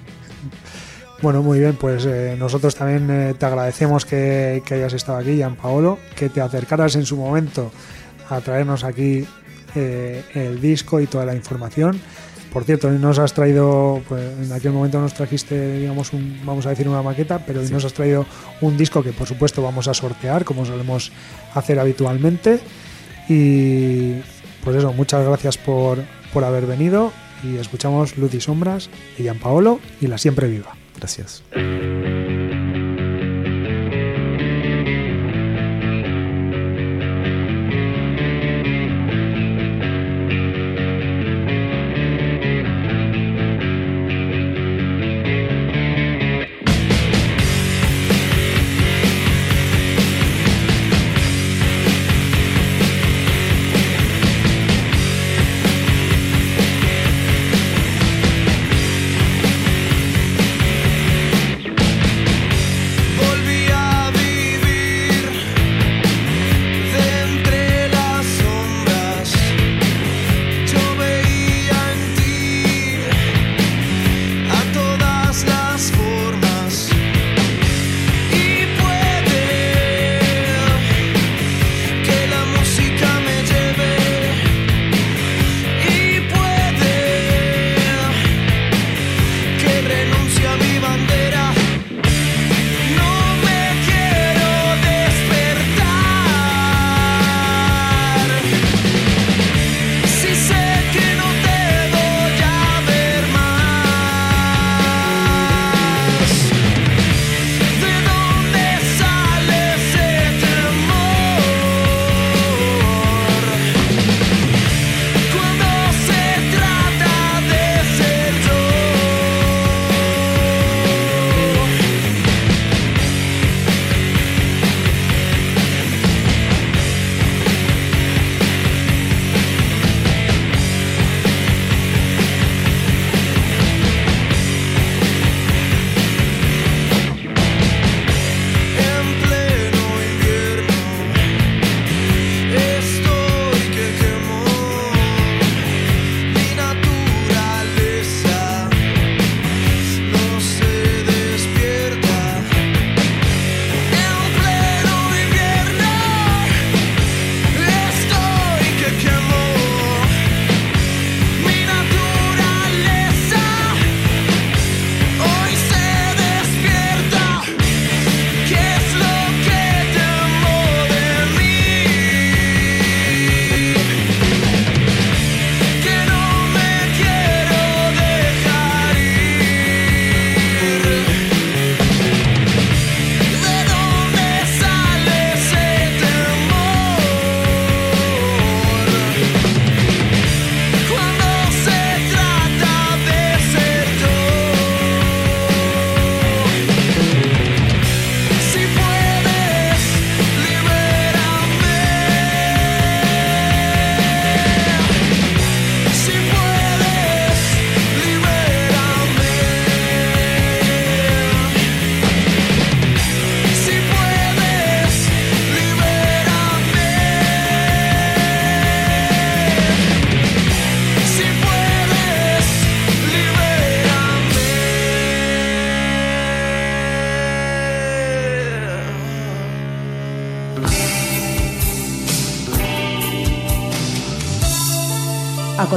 Bueno, muy bien, pues eh, nosotros también eh, te agradecemos que, que hayas estado aquí, Gian Paolo, que te acercaras en su momento a traernos aquí eh, el disco y toda la información. Por cierto, nos has traído, pues en aquel momento nos trajiste, digamos, un, vamos a decir una maqueta, pero hoy Sí. nos has traído un disco que por supuesto vamos a sortear, como solemos hacer habitualmente. Y pues eso, muchas gracias por, por haber venido y escuchamos Luz y Sombras de Gian Paolo y la siempre viva. Gracias.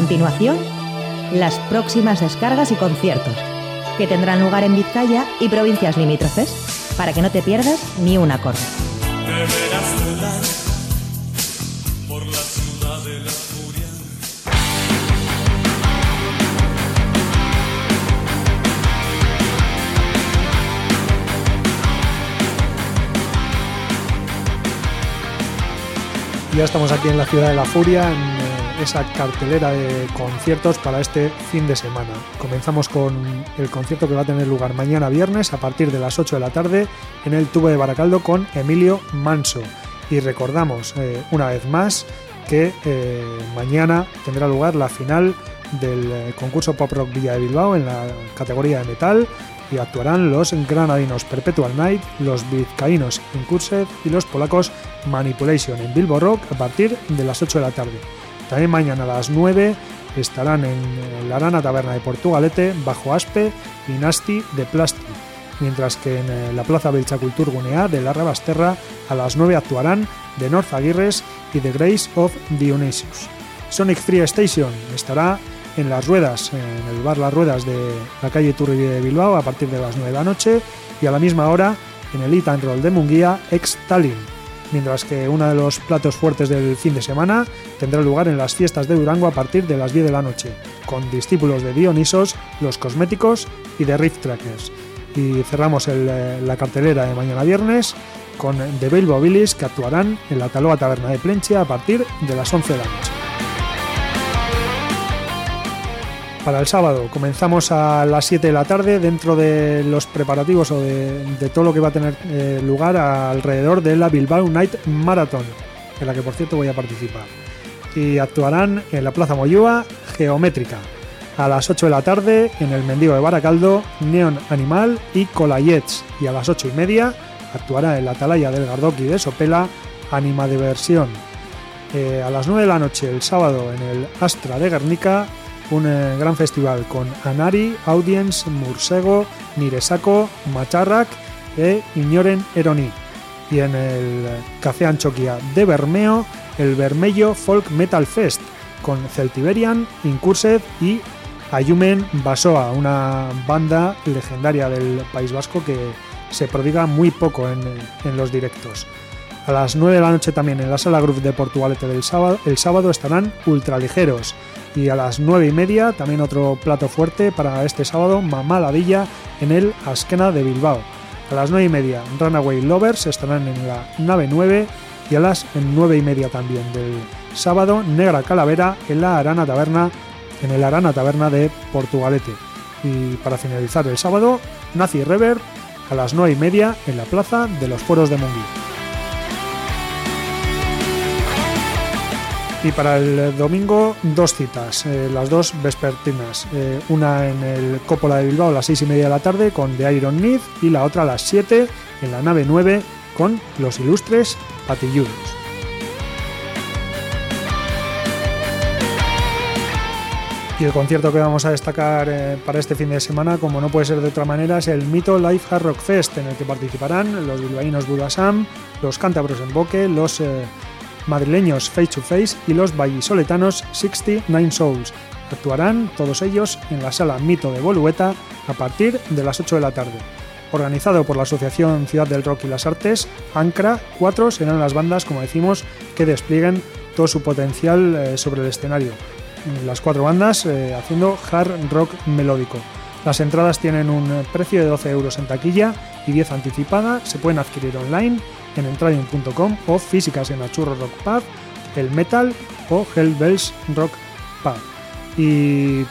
Continuación, las próximas descargas y conciertos, que tendrán lugar en Vizcaya y provincias limítrofes, para que no te pierdas ni un acorde. Ya estamos aquí en la ciudad de la Furia, esa cartelera de conciertos para este fin de semana. Comenzamos con el concierto que va a tener lugar mañana viernes a partir de las 8 de la tarde en el tubo de Baracaldo con Emilio Manso. Y recordamos eh, una vez más que eh, mañana tendrá lugar la final del eh, concurso Pop Rock Villa de Bilbao en la categoría de metal y actuarán los granadinos Perpetual Night, los vizcaínos Incursed y los polacos Manipulation en Bilbo Rock a partir de las 8 de la tarde. También mañana a las 9 estarán en la Arana Taberna de Portugalete, Bajo Aspe y Nasti de Plasti, mientras que en eh, la Plaza Belchacultur Gunea de la Rabasterra a las 9 actuarán The North Aguirres y The Grace of Dionysius. Sonic Free Station estará en Las Ruedas, en el bar Las Ruedas de la calle Turri de Bilbao a partir de las 9 de la noche y a la misma hora en el Eat and Roll de Munguía, ex Tallinn. Mientras que uno de los platos fuertes del fin de semana tendrá lugar en las fiestas de Durango a partir de las 10 de la noche, con discípulos de Dionisos, Los Cosméticos y de Riff Trackers. Y cerramos eh, la cartelera de mañana viernes con The Bilbo Billies que actuarán en la Taloa Taberna de Plenchia a partir de las 11 de la noche. Para el sábado comenzamos a las 7 de la tarde dentro de los preparativos o de, todo lo que va a tener eh, lugar alrededor de la Bilbao Night Marathon, en la que por cierto voy a participar. Y actuarán en la Plaza Moyúa Geométrica. A las 8 de la tarde en el Mendigo de Baracaldo, Neon Animal y Colayets. Y a las 8 y media actuará en la Atalaya del Gardoki de Sopela Anima de Versión. Eh, a las 9 de la noche el sábado en el Astra de Guernica un eh, gran festival con Anari, Audience, Mursego, Niresako, Macharrak e Ignoren Eroni. Y en el Café Anchoquia de Bermeo, el Bermello Folk Metal Fest con Celtiberian, Incursed y Ayumen Basoa, una banda legendaria del País Vasco que se prodiga muy poco en, en los directos. A las 9 de la noche también en la sala Groove de Portugalete del sábado, el sábado estarán ultraligeros. Y a las 9 y media también otro plato fuerte para este sábado, Mamaladilla en el Askena de Bilbao. A las 9 y media Runaway Lovers estarán en la nave 9 y a las 9 y media también del sábado Negra Calavera en la Arana Taberna en el Arana Taberna de Portugalete. Y para finalizar el sábado, Nazi Reverb a las 9 y media en la plaza de los Foros de Munguía. Y para el domingo, dos citas, eh, las dos vespertinas. Eh, una en el Cópola de Bilbao a las seis y media de la tarde con The Iron Myth y la otra a las 7 en la nave 9 con los ilustres patilludos. Y el concierto que vamos a destacar eh, para este fin de semana, como no puede ser de otra manera, es el Mito Live Hard Rock Fest, en el que participarán los bilbaínos Budasam, los cántabros en Boque, los madrileños Face to Face y los vallisoletanos 69 Souls. Actuarán todos ellos en la sala Mito de Bolueta a partir de las 8 de la tarde. Organizado por la Asociación Ciudad del Rock y las Artes, ANCRA, cuatro serán las bandas, como decimos, que desplieguen todo su potencial eh, sobre el escenario. Las cuatro bandas eh, haciendo hard rock melódico. Las entradas tienen un precio de 12 euros en taquilla y 10 anticipada. Se pueden adquirir online en entradium.com o físicas en la Churro Rock Pub, el Metal o Hellbells Rock Pub. Y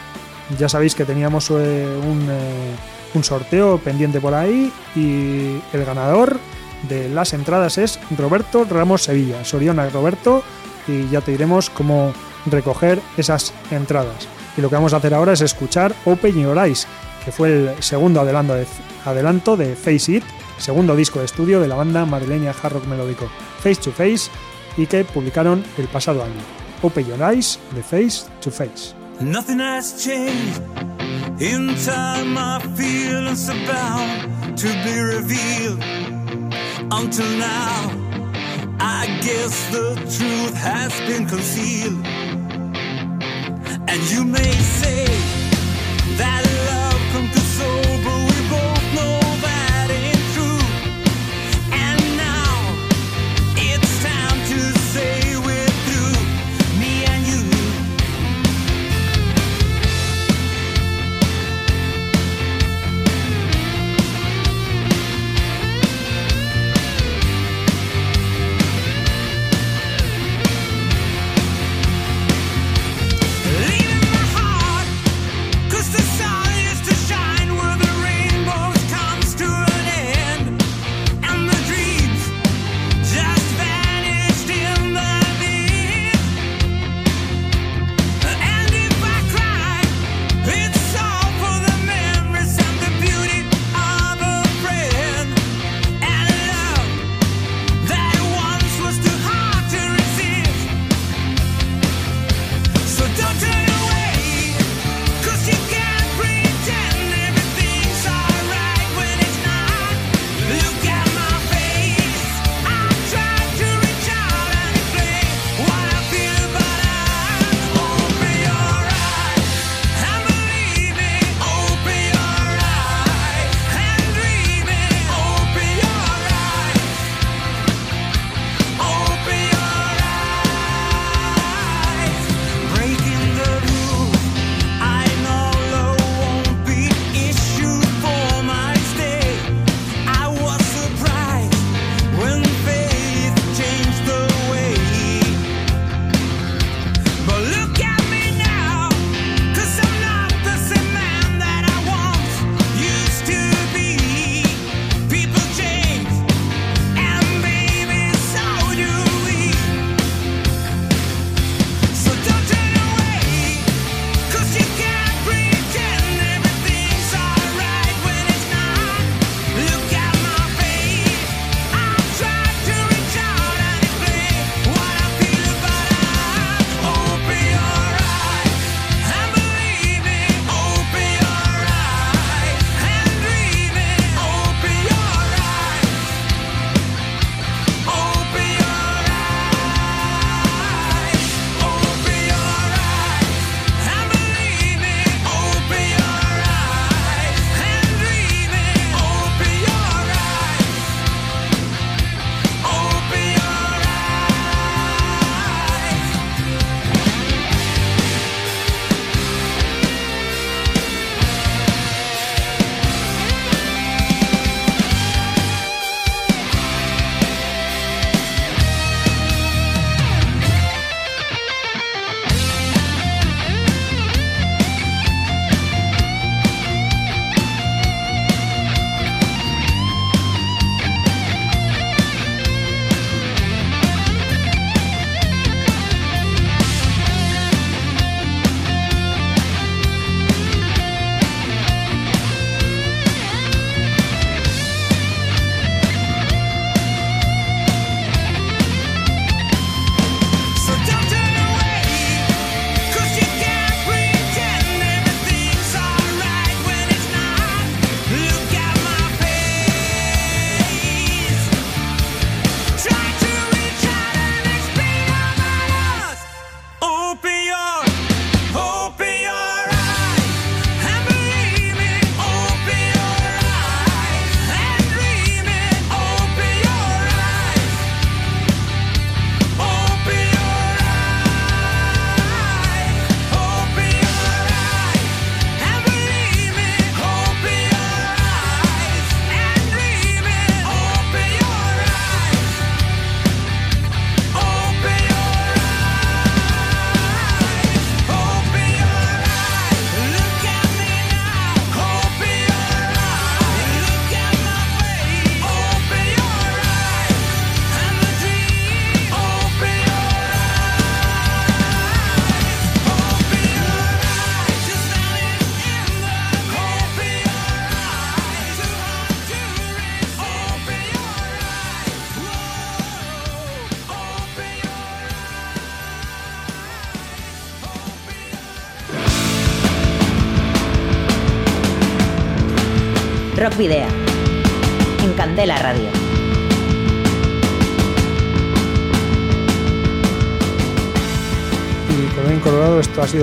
ya sabéis que teníamos eh, un, eh, un sorteo pendiente por ahí y el ganador de las entradas es Roberto Ramos Sevilla. Soriona Roberto y ya te diremos cómo recoger esas entradas. Y lo que vamos a hacer ahora es escuchar Open Your Eyes, que fue el segundo adelanto de, adelanto de Face It, segundo disco de estudio de la banda madrileña hard rock melódico Face to Face y que publicaron el pasado año. Open Your Eyes de Face to Face. Nothing has changed. In time, my feelings are bound to be revealed. Until now, I guess the truth has been concealed. Rock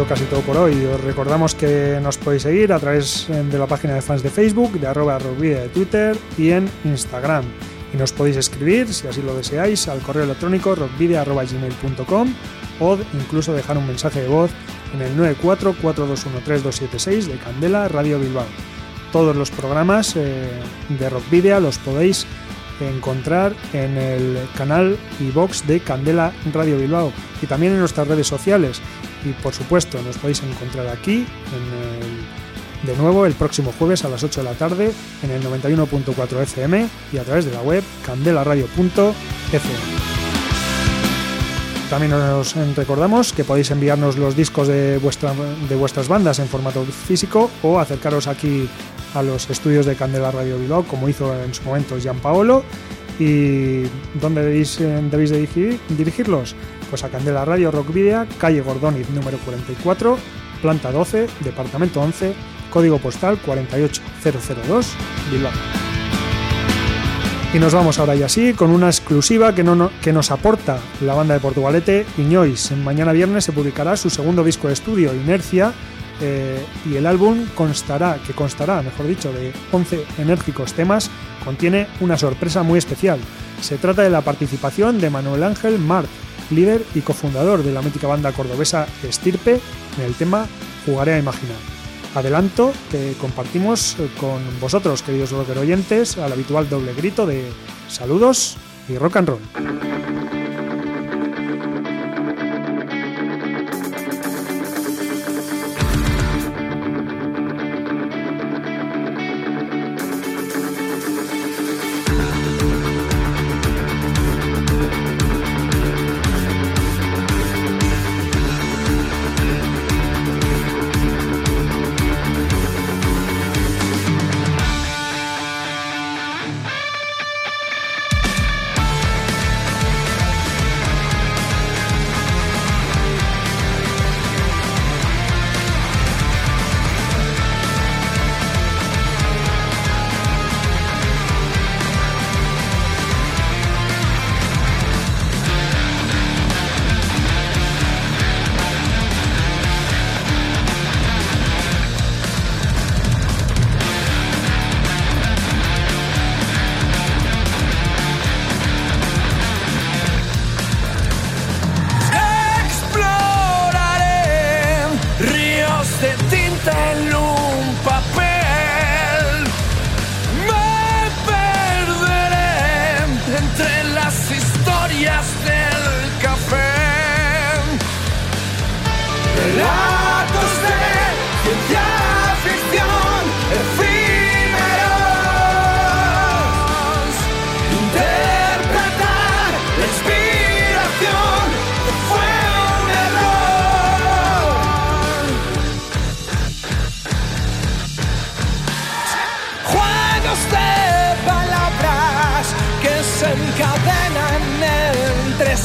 casi todo por hoy. Os recordamos que nos podéis seguir a través eh, de la página de fans de Facebook, de arroba rockvidia de Twitter y en Instagram. Y nos podéis escribir, si así lo deseáis, al correo electrónico rockvidia.gmail.com o incluso dejar un mensaje de voz en el 944213276 de Candela Radio Bilbao. Todos los programas eh, de Rockvidia los podéis encontrar en el canal y box de Candela Radio Bilbao y también en nuestras redes sociales. Y por supuesto, nos podéis encontrar aquí el- de nuevo el próximo jueves a las 8 de la tarde en el 91.4 FM y a través de la web candelaradio.fm. También os recordamos que podéis enviarnos los discos de, vuestra, de vuestras bandas en formato físico o acercaros aquí a los estudios de Candela Radio Bilbao, como hizo en su momento Gian Paolo. ¿Y dónde debéis, eh, debéis dirigir- dirigirlos? Pues a Candela Radio Rock Video, calle Gordoniz número 44, planta 12, departamento 11, código postal 48002, Bilbao. Y nos vamos ahora ya sí con una exclusiva que, no- que nos aporta la banda de Portugalete Iñois. Mañana viernes se publicará su segundo disco de estudio, Inercia, eh, y el álbum constará, que constará, mejor dicho, de 11 enérgicos temas, contiene una sorpresa muy especial. Se trata de la participación de Manuel Ángel Mart, líder y cofundador de la mítica banda cordobesa Estirpe, en el tema Jugaré a Imaginar. Adelanto que compartimos con vosotros, queridos rocker oyentes, al habitual doble grito de saludos y rock and roll.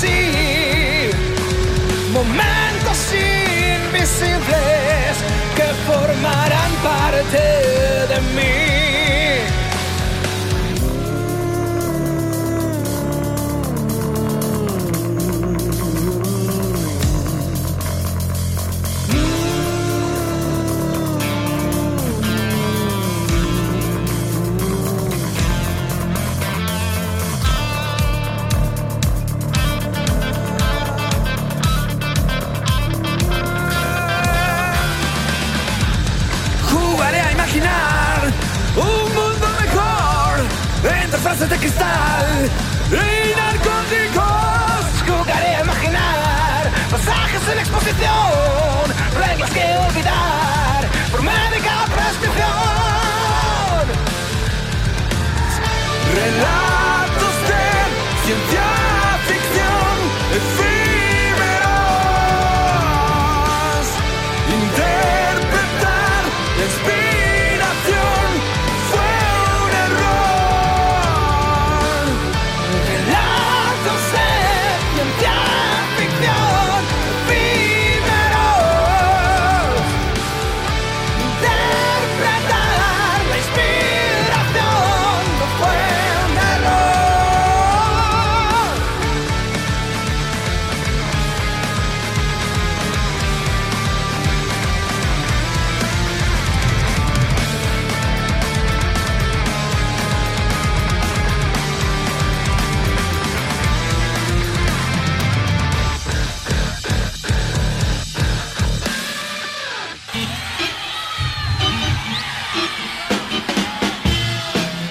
Entre sí. Momentos invisibles que formarán parte de mí. En exposición, reglas que